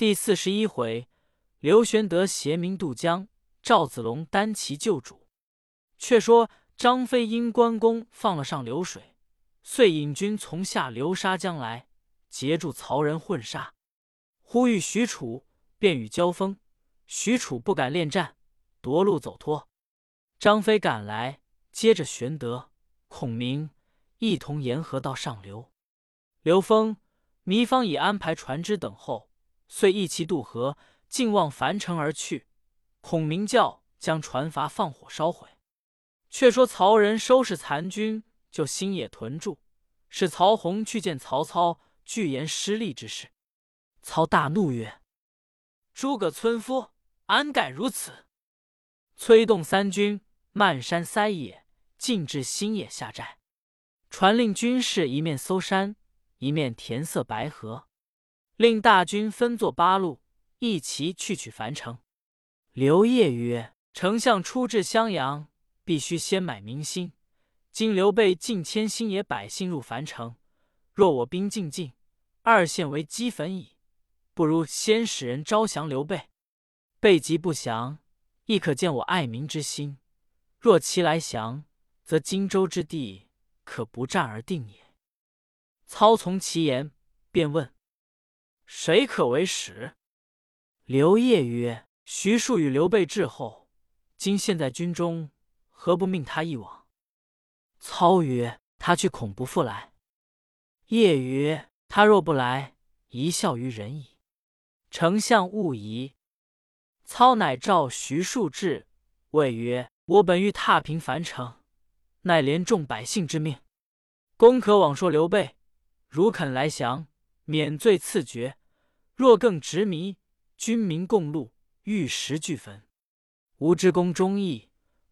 第四十一回，刘玄德携民渡江，赵子龙单骑救主。却说张飞因关公放了上流水，遂引军从下流沙江来，截住曹仁混杀。忽遇许褚，便与交锋。许褚不敢恋战，夺路走脱。张飞赶来，接着玄德、孔明一同沿河到上流。刘封、糜芳已安排船只等候，遂一齐渡河，径望樊城而去。孔明叫将船筏放火烧毁。却说曹仁收拾残军，就新野屯住，使曹洪去见曹操，具言失利之事。操大怒曰：“诸葛村夫！”安敢如此！催动三军，漫山塞野，进至新野下寨。传令军士一面搜山，一面填塞白河，令大军分作八路，一齐去取樊城。刘烨曰：“丞相出至襄阳，必须先买民心。今刘备尽迁新野百姓入樊城，若我兵进进，二县为齑粉矣。不如先使人招降刘备。”备急不降，亦可见我爱民之心。若其来降，则荆州之地可不战而定也。操从其言，便问：“谁可为使？”刘烨曰：“徐庶与刘备至后，今现在军中，何不命他一往？”操曰：“他去恐不复来。”烨曰：“他若不来，一笑于人矣。丞相勿疑。”操乃召徐庶至，谓曰：“我本欲踏平樊城，乃连众百姓之命。公可往说刘备，如肯来降，免罪赐爵；若更执迷，军民共戮，玉石俱焚。吾知公忠义，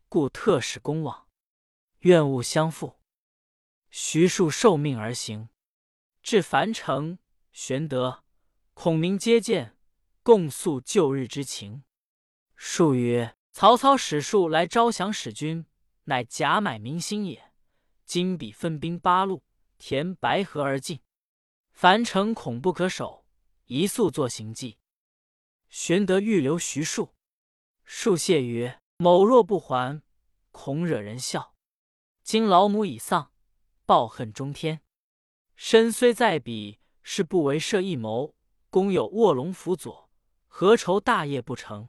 故特使公往，愿勿相负。”徐庶受命而行，至樊城，玄德、孔明接见，共诉旧日之情。数曰：“曹操使数来招降使君，乃假买民心也。今彼分兵八路，填白河而进，樊城恐不可守，一速作行计。”玄德欲留徐庶，庶谢曰：“某若不还，恐惹人笑。今老母已丧，报恨中天。身虽在彼，是不为设一谋。公有卧龙辅佐，何愁大业不成？”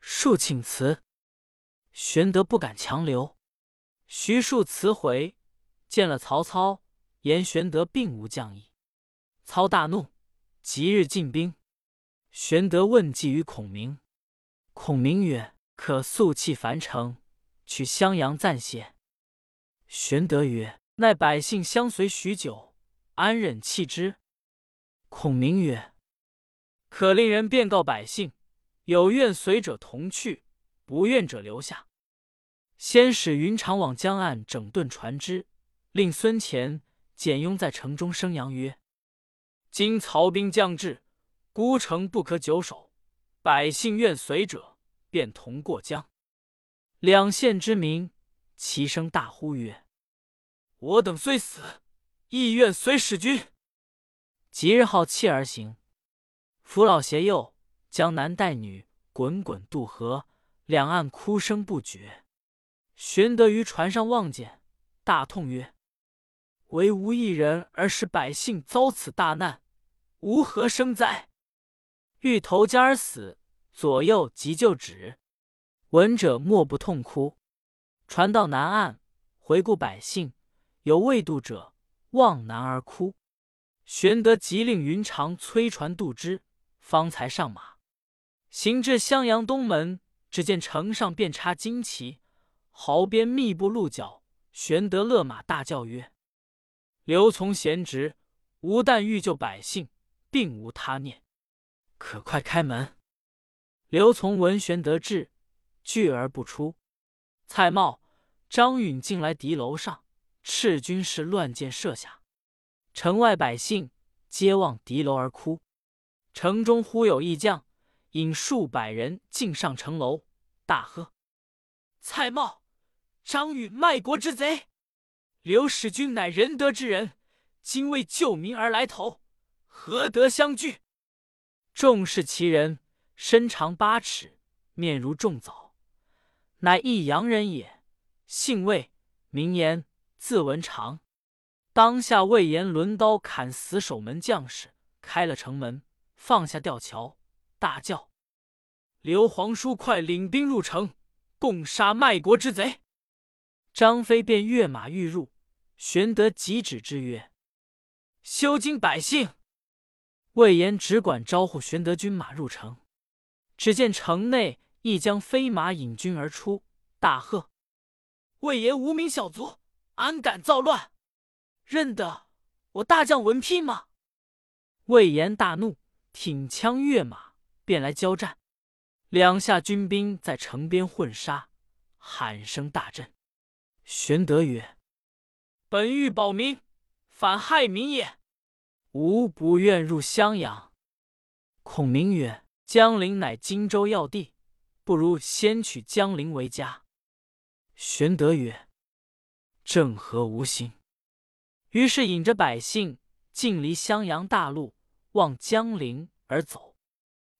数请辞，玄德不敢强留。徐庶辞回，见了曹操，言玄德并无将意。操大怒，即日进兵。玄德问计于孔明，孔明曰：“可速弃樊城，去襄阳暂歇。”玄德曰：“奈百姓相随许久，安忍弃之？”孔明曰：“可令人便告百姓。”有愿随者同去，不愿者留下。先使云长往江岸整顿船只，令孙乾、简雍在城中生扬曰：“今曹兵将至，孤城不可久守。百姓愿随者，便同过江。”两县之民齐声大呼曰：“我等虽死，亦愿随使君。”即日号弃而行，扶老携幼。江南带女滚滚渡河，两岸哭声不绝。玄德于船上望见，大痛曰：“唯吾一人而使百姓遭此大难，吾何生哉？”欲投江而死，左右急救止。闻者莫不痛哭。船到南岸，回顾百姓，有未渡者，望南而哭。玄德急令云长催船渡之，方才上马。行至襄阳东门，只见城上遍插旌旗，壕边密布鹿角。玄德勒马大叫曰：“刘琮贤侄，吾但欲救百姓，并无他念，可快开门。”刘琮闻玄德至，拒而不出。蔡瑁、张允进来敌楼上，斥军士乱箭射下，城外百姓皆望敌楼而哭。城中忽有一将。引数百人进上城楼，大喝：“蔡瑁、张允卖国之贼！刘使君乃仁德之人，今为救民而来投，何得相聚？”众视其人，身长八尺，面如重枣，乃益阳人也。姓魏，名言，字文长。当下魏延抡刀砍死守门将士，开了城门，放下吊桥，大叫：“刘皇叔，快领兵入城，共杀卖国之贼！”张飞便跃马欲入，玄德急止之曰：“休惊百姓！”魏延只管招呼玄德军马入城，只见城内一将飞马引军而出，大喝：“魏延无名小卒，安敢造乱！”认得我大将文聘吗？魏延大怒，挺枪跃马，便来交战。两下军兵在城边混杀，喊声大震。玄德曰：“本欲保民，反害民也。吾不愿入襄阳。”孔明曰：“江陵乃荆州要地，不如先取江陵为家。”玄德曰：“正合吾心。”于是引着百姓尽离襄阳大路，望江陵而走。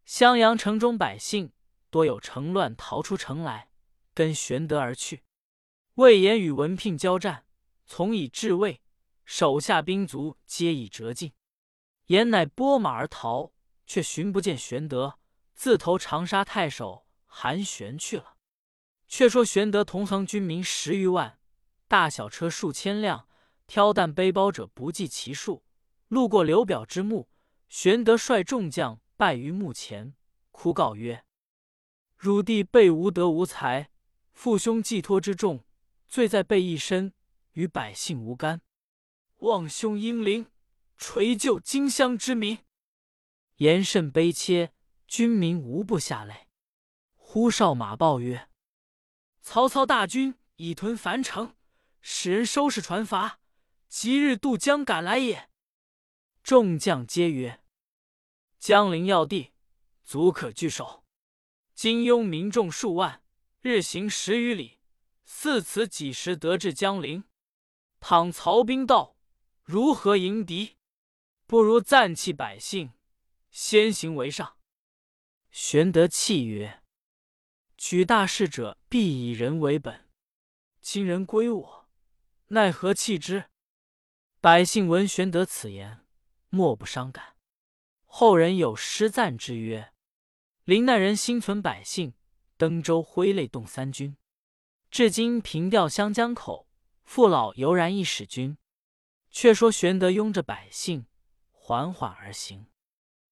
襄阳城中百姓多有城乱，逃出城来，跟玄德而去。魏延与文聘交战，从以至魏，手下兵卒皆已折尽。言乃拨马而逃，却寻不见玄德，自投长沙太守韩玄去了。却说玄德同行军民十余万，大小车数千辆。挑担背包者不计其数。路过刘表之墓，玄德率众将拜于墓前，哭告曰：“汝弟辈无德无才，父兄寄托之重，罪在备一身，与百姓无干。望兄英灵，垂救荆襄之民。”言甚悲切，军民无不下泪。呼哨马报曰：“曹操大军已屯樊城，使人收拾船筏。”即日渡江赶来也。众将皆曰：“江陵要地，足可据守。金庸民众数万，日行十余里，似此几时得至江陵？倘曹兵到，如何迎敌？不如暂弃百姓，先行为上。”玄德泣曰：“举大事者，必以人为本。今人归我，奈何弃之？”百姓闻玄德此言，莫不伤感。后人有诗赞之曰：“临难人心存百姓，登州挥泪动三军。至今凭吊湘江口，父老犹然一使君。”却说玄德拥着百姓，缓缓而行。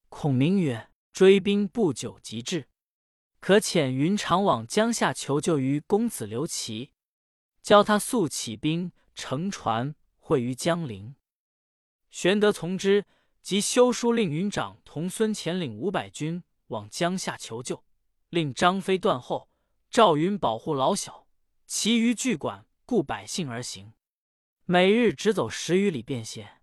孔明曰：“追兵不久即至，可遣云长往江夏求救于公子刘琦，教他速起兵，乘船。”会于江陵，玄德从之，即修书令云长同孙乾领五百军往江夏求救，令张飞断后，赵云保护老小，其余俱管顾百姓而行。每日只走十余里便歇。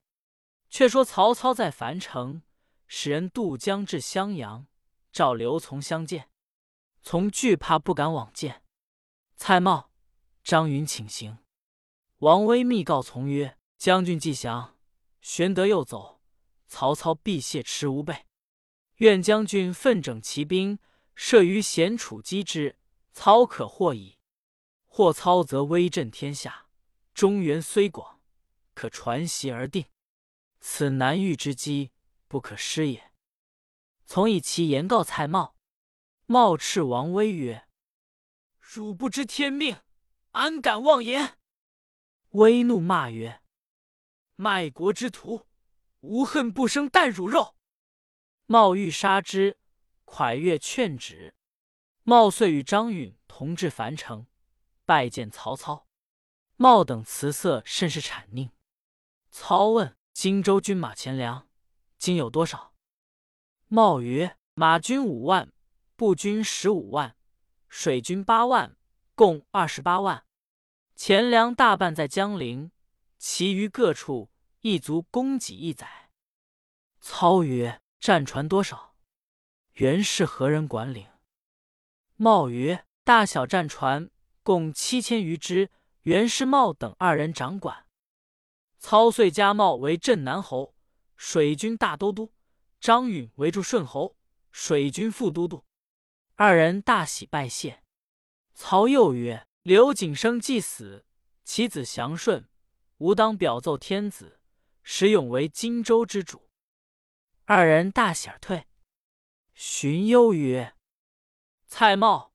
却说曹操在樊城，使人渡江至襄阳，召刘琮相见。从惧怕不敢往见。蔡瑁、张云请行。王威密告从曰：“将军既降，玄德又走，曹操必谢持无备。愿将军奋整骑兵，设于险处击之，操可获矣。获操则威震天下，中原虽广，可传檄而定。此难遇之机，不可失也。”从以其言告蔡瑁。瑁斥王威曰：“汝不知天命，安敢妄言？”威怒骂曰：“卖国之徒，无恨不生啖汝肉！”茂欲杀之，蒯越劝止。茂遂与张允同至樊城，拜见曹操。瑁等辞色甚是谄佞。操问：“荆州军马钱粮，今有多少？”茂曰：“马军五万，步军十五万，水军八万，共二十八万。”钱粮大半在江陵，其余各处亦足供给一载。操曰：“战船多少？原是何人管领？”茂曰：“大小战船共七千余只，袁氏茂等二人掌管。”操遂加茂为镇南侯，水军大都督；张允为驻顺侯，水军副都督。二人大喜，拜谢。操又曰：“刘景升既死，其子祥顺，吾当表奏天子，使永为荆州之主。”二人大喜而退。荀攸曰：“蔡瑁、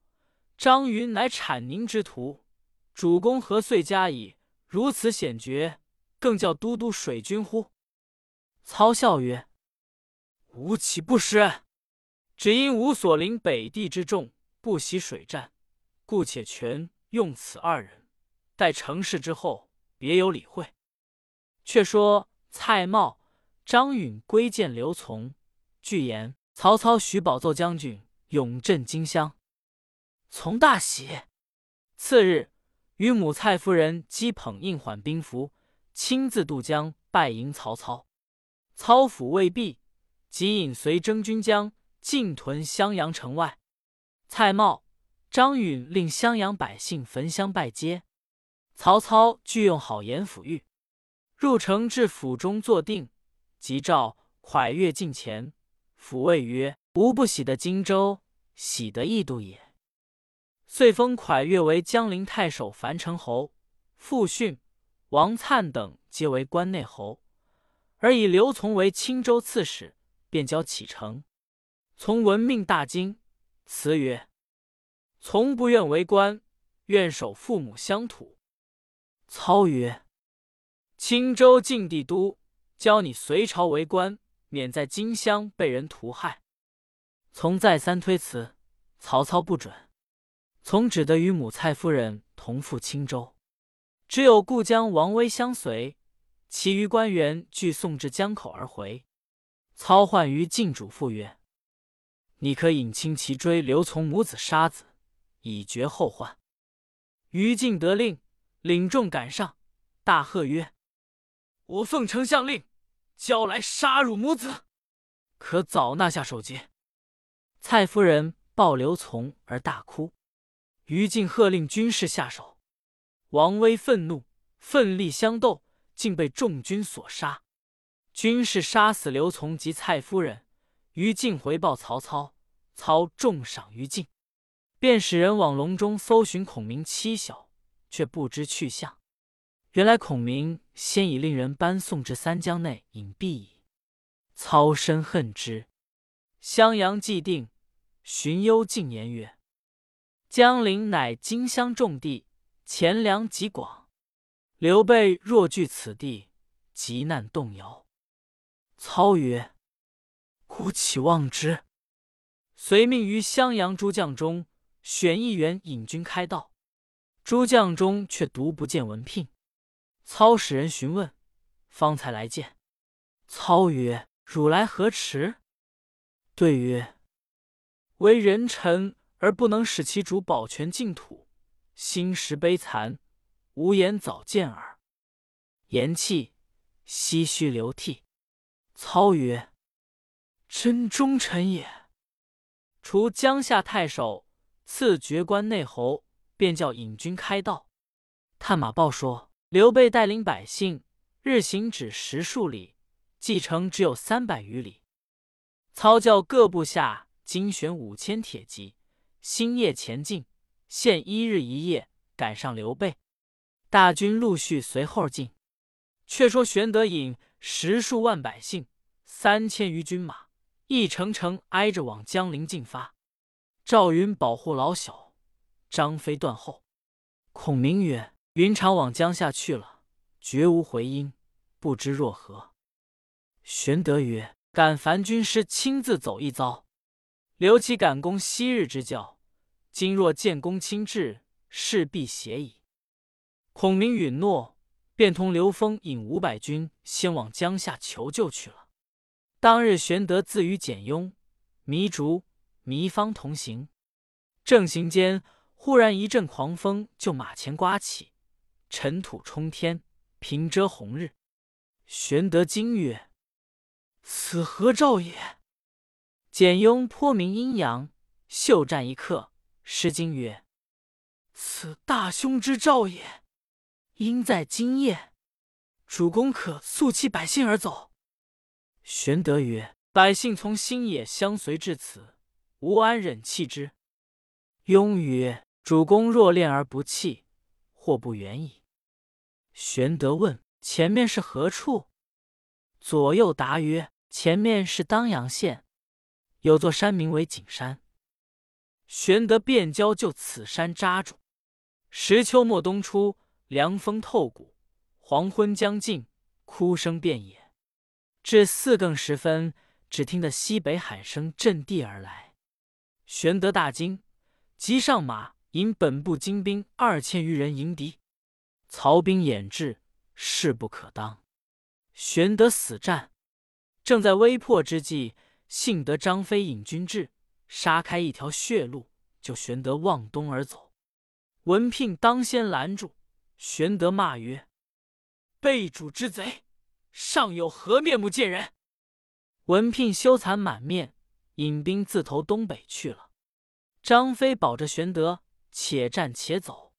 张云乃产宁之徒，主公何遂加以如此险绝，更叫都督水军乎？”操笑曰：“吾岂不识？只因吾所领北地之众不习水战，故且全用此二人。待成事之后，别有理会。”却说蔡瑁、张允归见刘琮，具言曹操许宝奏将军永镇荆襄，从大喜。次日，与母蔡夫人击捧印缓兵符，亲自渡江拜迎曹操。操府未毕，即引随征军将进屯襄阳城外。蔡瑁、张允令襄阳百姓焚香拜接。曹操具用好言抚谕，入城至府中坐定，即召蒯越近前，抚慰曰：“吾不喜得荆州，喜得异度也。”遂封蒯越为江陵太守、樊城侯，复训、王粲等皆为关内侯。而以刘琮为青州刺史，便交启程。从闻命大惊，辞曰：“从不愿为官，愿守父母乡土。”操曰：“青州晋帝都，教你随朝为官，免在荆襄被人屠害。”从再三推辞，曹操不准。从只得与母蔡夫人同赴青州，只有故将王威相随。其余官员俱送至江口而回。操唤于禁主咐曰：“你可引轻骑追刘琮母子杀子，以绝后患。”于禁得令，领众赶上，大喝曰：“我奉丞相令，交来杀汝母子，可早纳下首级。”蔡夫人抱刘琮而大哭。于禁喝令军士下手。王威愤怒，奋力相斗。竟被众军所杀，军士杀死刘琮及蔡夫人。于禁回报曹操，操重赏于禁，便使人往隆中搜寻孔明妻小，却不知去向。原来孔明先已令人搬送至三江内隐蔽矣。操深恨之。襄阳既定，荀攸进言曰：“江陵乃荆襄重地，钱粮极广。”刘备若据此地，急难动摇。操曰：“孤岂忘之？”遂命于襄阳诸将中选一员引军开道。诸将中却独不见文聘。操使人询问，方才来见。操曰：“汝来何迟？”对曰：“为人臣而不能使其主保全净土，心实悲惨。”无言早见耳，言气，唏嘘流涕。操曰：“真忠臣也。”除江夏太守，赐爵关内侯，便叫引军开道。探马报说，刘备带领百姓日行只十数里，计程只有三百余里。操教各部下精选五千铁骑，星夜前进，限一日一夜赶上刘备。大军陆续随后进。却说玄德引十数万百姓，三千余军马，一程程挨着往江陵进发。赵云保护老小，张飞断后。孔明曰：“云长往江夏去了，绝无回音，不知若何？”玄德曰：“敢烦军师亲自走一遭，刘琦赶攻昔日之教。今若建功亲至，势必协矣。”孔明允诺，便同刘封引五百军先往江夏求救去了。当日，玄德自与简雍、糜竺、糜芳同行，正行间，忽然一阵狂风就马前刮起，尘土冲天，平遮红日。玄德惊曰：“此何兆也？”简雍颇明阴阳，袖战一刻，诗经曰：“此大凶之兆也。”应在今夜，主公可速弃百姓而走。玄德曰：“百姓从新野相随至此，无安忍弃之。”雍曰：“主公若恋而不弃，或不远矣。”玄德问：“前面是何处？”左右答曰：“前面是当阳县，有座山名为景山。”玄德便交就此山扎住。时秋末冬初，凉风透骨，黄昏将近，哭声遍野。至四更时分，只听得西北喊声震地而来。玄德大惊，急上马，引本部精兵二千余人迎敌。曹兵掩至，势不可当。玄德死战，正在危迫之际，幸得张飞引军至，杀开一条血路，就玄德望东而走。文聘当先拦住，玄德骂曰：“背主之贼，尚有何面目见人？”文聘羞惭满面，引兵自投东北去了。张飞保着玄德，且战且走，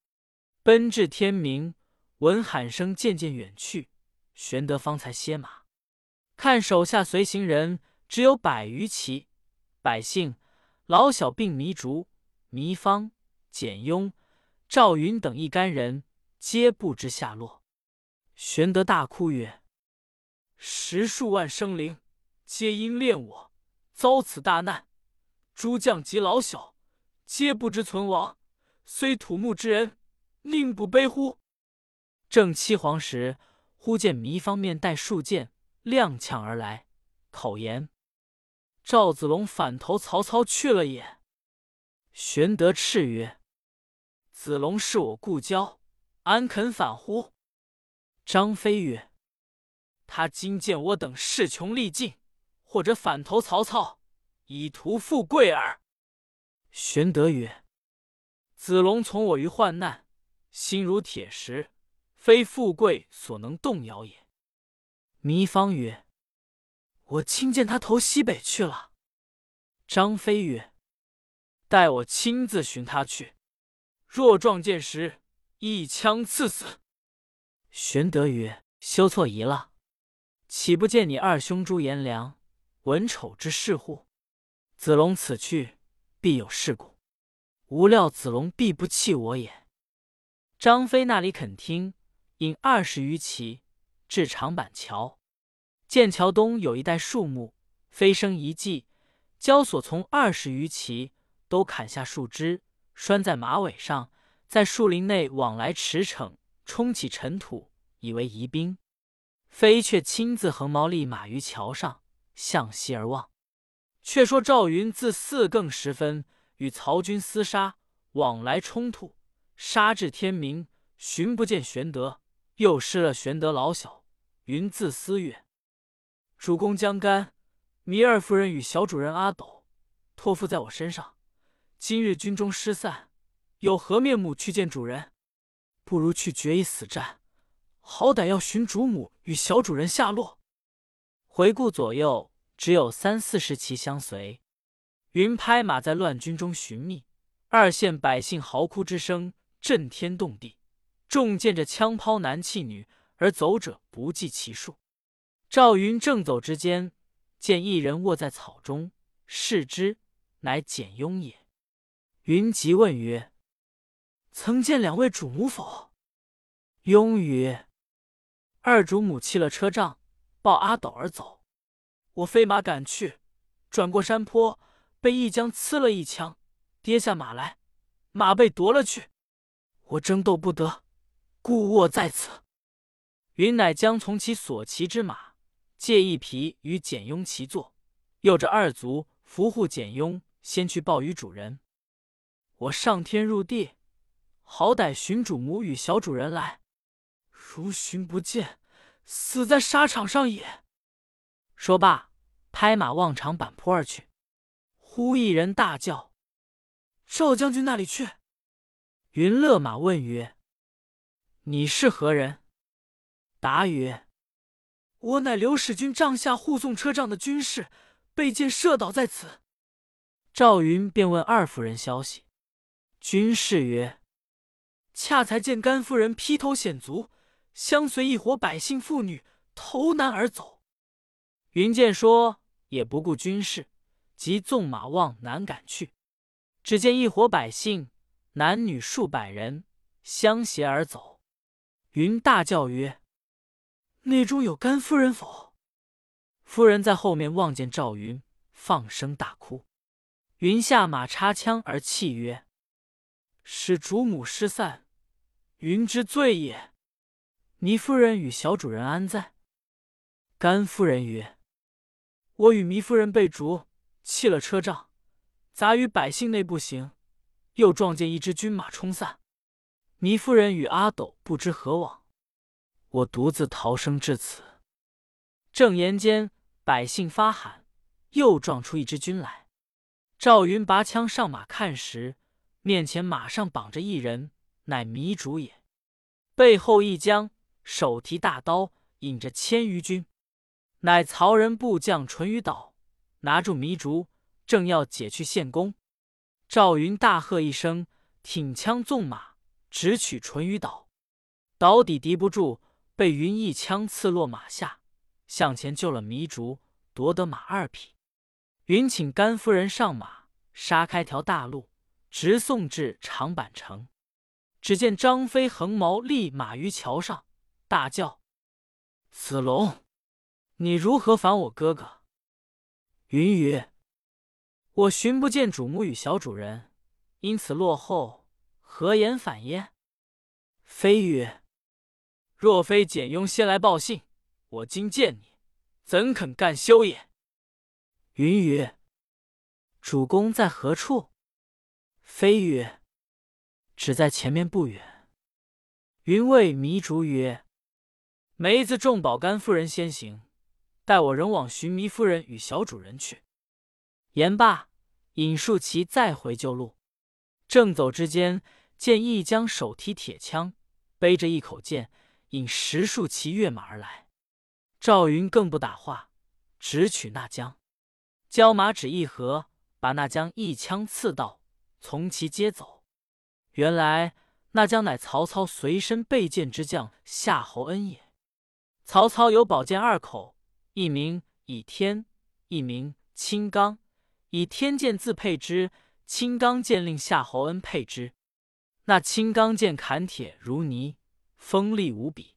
奔至天明。闻喊声渐渐远去，玄德方才歇马，看手下随行人只有百余骑，百姓老小并糜竺、糜芳、简雍、赵云等一干人，皆不知下落。玄德大哭曰：“十数万生灵，皆因恋我，遭此大难。诸将及老小，皆不知存亡，虽土木之人，宁不悲乎？”正七皇时，忽见糜芳面带数箭，踉跄而来，口言：“赵子龙反投曹操去了也。”玄德叱曰：“子龙是我故交，安肯反乎？”张飞曰：“他今见我等势穷力尽，或者反投曹操，以图富贵耳。”玄德曰：“子龙从我于患难，心如铁石。”非富贵所能动摇也。糜芳曰：“我亲见他投西北去了。”张飞曰：“待我亲自寻他去，若撞见时，一枪刺死。”玄德曰：“休错疑了，岂不见你二兄朱颜良、文丑之事乎？子龙此去，必有事故。无料子龙必不弃我也。”张飞那里肯听。引二十余骑至长板桥，剑桥东有一带树木，飞升一骑，交所从二十余骑都砍下树枝，拴在马尾上，在树林内往来驰骋，冲起尘土，以为疑兵。飞却亲自横矛立马于桥上，向西而望。却说赵云自四更时分与曹军厮杀，往来冲突，杀至天明，寻不见玄德。又失了玄德老小，云自思曰：“主公将干、糜二夫人与小主人阿斗托付在我身上，今日军中失散，有何面目去见主人？不如去决一死战，好歹要寻主母与小主人下落。”回顾左右，只有三四十骑相随。云拍马在乱军中寻觅，二县百姓嚎哭之声震天动地。众见着枪抛男弃女，而走者不计其数。赵云正走之间，见一人卧在草中，视之，乃简雍也。云即问曰：“曾见两位主母否？”雍曰：“二主母弃了车仗，抱阿斗而走。我飞马赶去，转过山坡，被一将刺了一枪，跌下马来，马被夺了去，我争斗不得。”故卧在此。云乃将从其所骑之马借一匹与简雍骑坐，又着二卒扶护简雍，先去报与主人。我上天入地，好歹寻主母与小主人来。如寻不见，死在沙场上也。说罢，拍马望长坂坡而去。忽一人大叫：“赵将军那里去？”云勒马问曰。你是何人？答曰：“我乃刘使君帐下护送车仗的军士，被箭射倒在此。”赵云便问二夫人消息。军士曰：“恰才见甘夫人披头显足，相随一伙百姓妇女投南而走。”云见说也不顾军事，即纵马往南赶去。只见一伙百姓，男女数百人，相携而走。云大叫曰：“内中有甘夫人否？”夫人在后面望见赵云，放声大哭。云下马插枪而泣曰：“使主母失散，云之罪也。糜夫人与小主人安在？”甘夫人曰：“我与糜夫人被逐，弃了车仗，杂于百姓内不行，又撞见一支军马冲散。糜夫人与阿斗不知何往，我独自逃生至此。”正言间。百姓发喊，又撞出一支军来。赵云拔枪上马看时，面前马上绑着一人，乃糜竺也。背后一将，手提大刀，引着千余军，乃曹仁部将淳于导，拿住糜竺，正要解去献功。赵云大喝一声，挺枪纵马，直取淳于导。导抵敌不住，被云一枪刺落马下。向前救了糜竺，夺得马二匹。云请甘夫人上马，杀开条大路，直送至长坂城。只见张飞横矛立马于桥上，大叫：“子龙，你如何反我哥哥？”云曰：“我寻不见主母与小主人，因此落后，何言反耶？”飞曰：“若非简雍先来报信。”我今见你，怎肯干休也？云雨：“主公在何处？”飞曰：“只在前面不远。”云谓糜竺曰：“梅子重保甘夫人先行，待我仍往寻糜夫人与小主人去。”言罢，引数骑再回旧路。正走之间，见一将手提铁枪，背着一口剑，引十数骑跃马而来。赵云更不打话，直取那将，交马只一合，把那将一枪刺到，从其接走。原来那将乃曹操随身备剑之将夏侯恩也。曹操有宝剑二口，一名倚天，一名青钢。以天剑自配之，青钢剑令夏侯恩配之。那青钢剑砍铁如泥，锋利无比。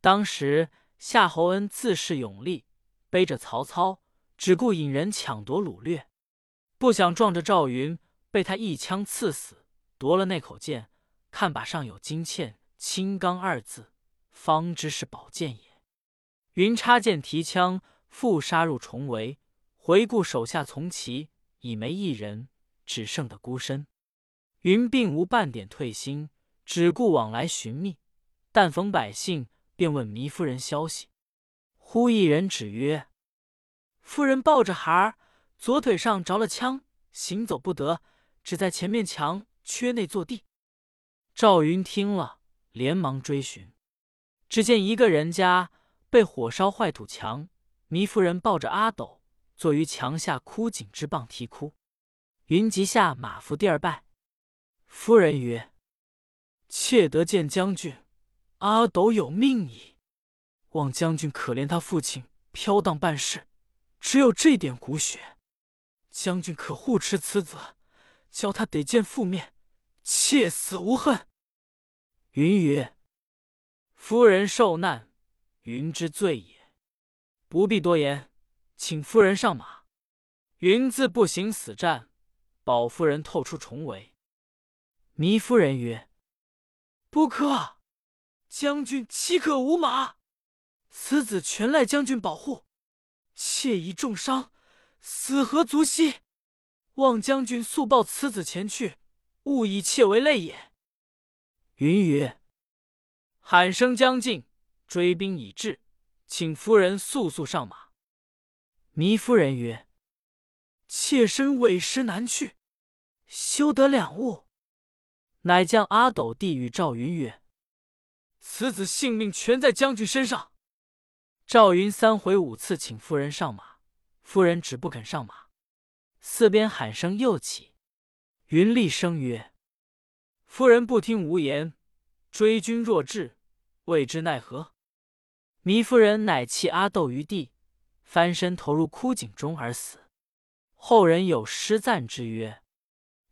当时。夏侯恩自恃勇力，背着曹操，只顾引人抢夺掳掠，不想撞着赵云，被他一枪刺死，夺了那口剑。看把上有金嵌“青钢”二字，方知是宝剑也。云插剑提枪，复杀入重围。回顾手下从骑，已没一人，只剩得孤身。云并无半点退心，只顾往来寻觅。但逢百姓。便问糜夫人消息，忽一人指曰：“夫人抱着孩儿，左腿上着了枪，行走不得，只在前面墙缺内坐地。”赵云听了，连忙追寻，只见一个人家被火烧坏土墙，糜夫人抱着阿斗坐于墙下枯井之傍啼哭。云即下马伏地而拜。夫人曰：“妾得见将军。”阿斗有命矣，望将军可怜他父亲飘荡半世，只有这点骨血，将军可护持此子，教他得见父面，切死无恨。云曰：“夫人受难，云之罪也，不必多言，请夫人上马。云自不行死战，保夫人透出重围。”糜夫人曰：“不可。”将军岂可无马？此子全赖将军保护，妾已重伤，死何足惜？望将军速报此子前去，勿以妾为累也。云雨：“喊声将近，追兵已至，请夫人速速上马。”糜夫人曰：“妾身委实难去，休得两误。”乃将阿斗递与赵云曰。此子性命全在将军身上。赵云三回五次请夫人上马，夫人只不肯上马。四边喊声又起，云厉声曰：“夫人不听无言，追军若至，未知奈何？”糜夫人乃弃阿斗于地，翻身投入枯井中而死。后人有诗赞之曰：“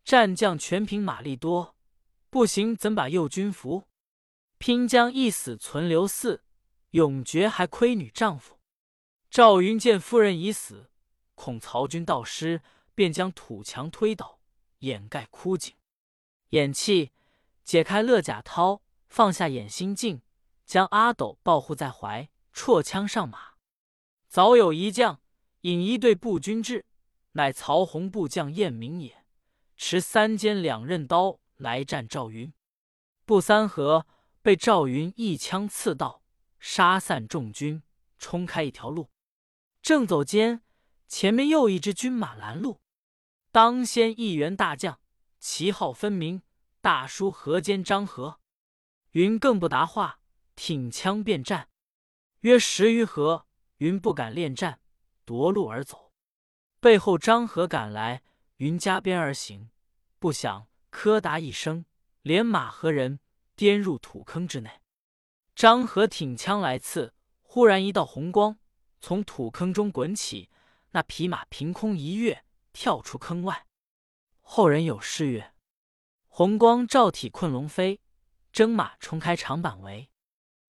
战将全凭马力多，不行怎把右军服？拼将一死存留嗣，永绝还亏女丈夫。”赵云见夫人已死，恐曹军到失，便将土墙推倒，掩盖枯井。偃气，解开勒甲绦，放下掩心镜，将阿斗抱护在怀，绰枪上马。早有一将引一队步军至。乃曹洪部将晏明也，持三尖两刃刀来战赵云。不三合，被赵云一枪刺到，杀散众军，冲开一条路。正走间，前面又一支军马拦路。当先一员大将，旗号分明，大书河间张合。云更不答话，挺枪便战。约十余合，云不敢恋战，夺路而走。背后张合赶来，云加鞭而行，不想柯达一声，连马和人颠入土坑之内。张合挺枪来刺，忽然一道红光从土坑中滚起，那匹马凭空一跃，跳出坑外。后人有诗曰：“红光照体困龙飞，征马冲开长坂围。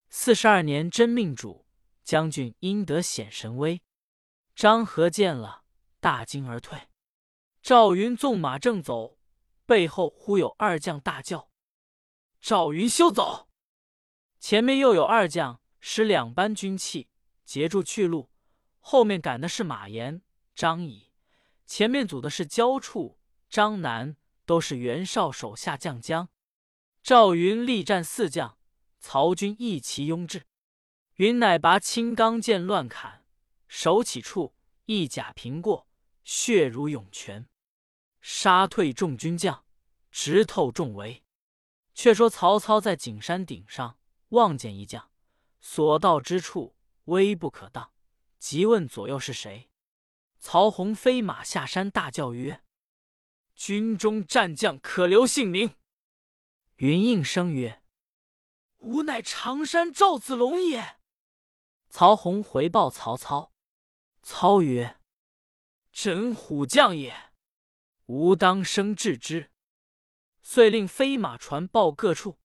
四十二年真命主，将军应得显神威。”张合见了。大惊而退。赵云纵马正走，背后忽有二将大叫：“赵云休走！”前面又有二将使两班军器截住去路，后面赶的是马延、张仪，前面阻的是焦处、张南，都是袁绍手下将将。赵云力战四将，曹军一齐拥至。云乃拔青钢剑乱砍，手起处一甲平过。血如涌泉，杀退众军将，直透重围。却说曹操在景山顶上望见一将，所到之处微不可当，即问左右是谁。曹洪飞马下山，大叫曰：“军中战将可留姓名。”云应声曰：“吾乃常山赵子龙也。”曹洪回报曹操，操曰。真虎将也，吾当生治之。遂令飞马传报各处，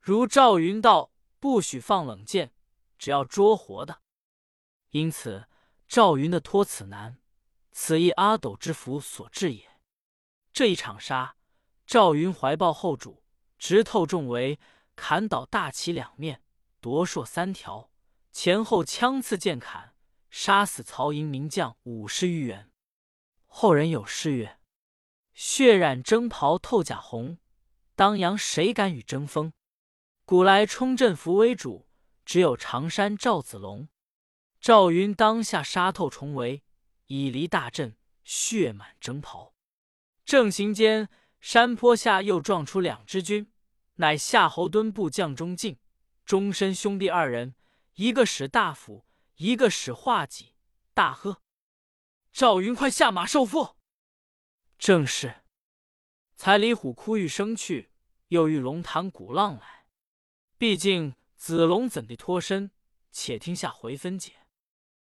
如赵云道，不许放冷箭，只要捉活的。因此赵云的托此难，此亦阿斗之福所致也。这一场杀，赵云怀抱后主，直透重围，砍倒大旗两面，夺槊三条，前后枪刺剑砍。杀死曹营名将五十余员。后人有诗曰：“血染征袍透甲红，当阳谁敢与争锋？古来冲阵扶危主，只有常山赵子龙。”赵云当下杀透重围，已离大阵，血满征袍。正行间，山坡下又撞出两支军，乃夏侯惇部将中进、终身兄弟二人，一个使大斧。一个使画戟，大喝：“赵云，快下马受缚！”正是：“才李虎哭欲生去，又遇龙潭鼓浪来。毕竟子龙怎地脱身？且听下回分解。”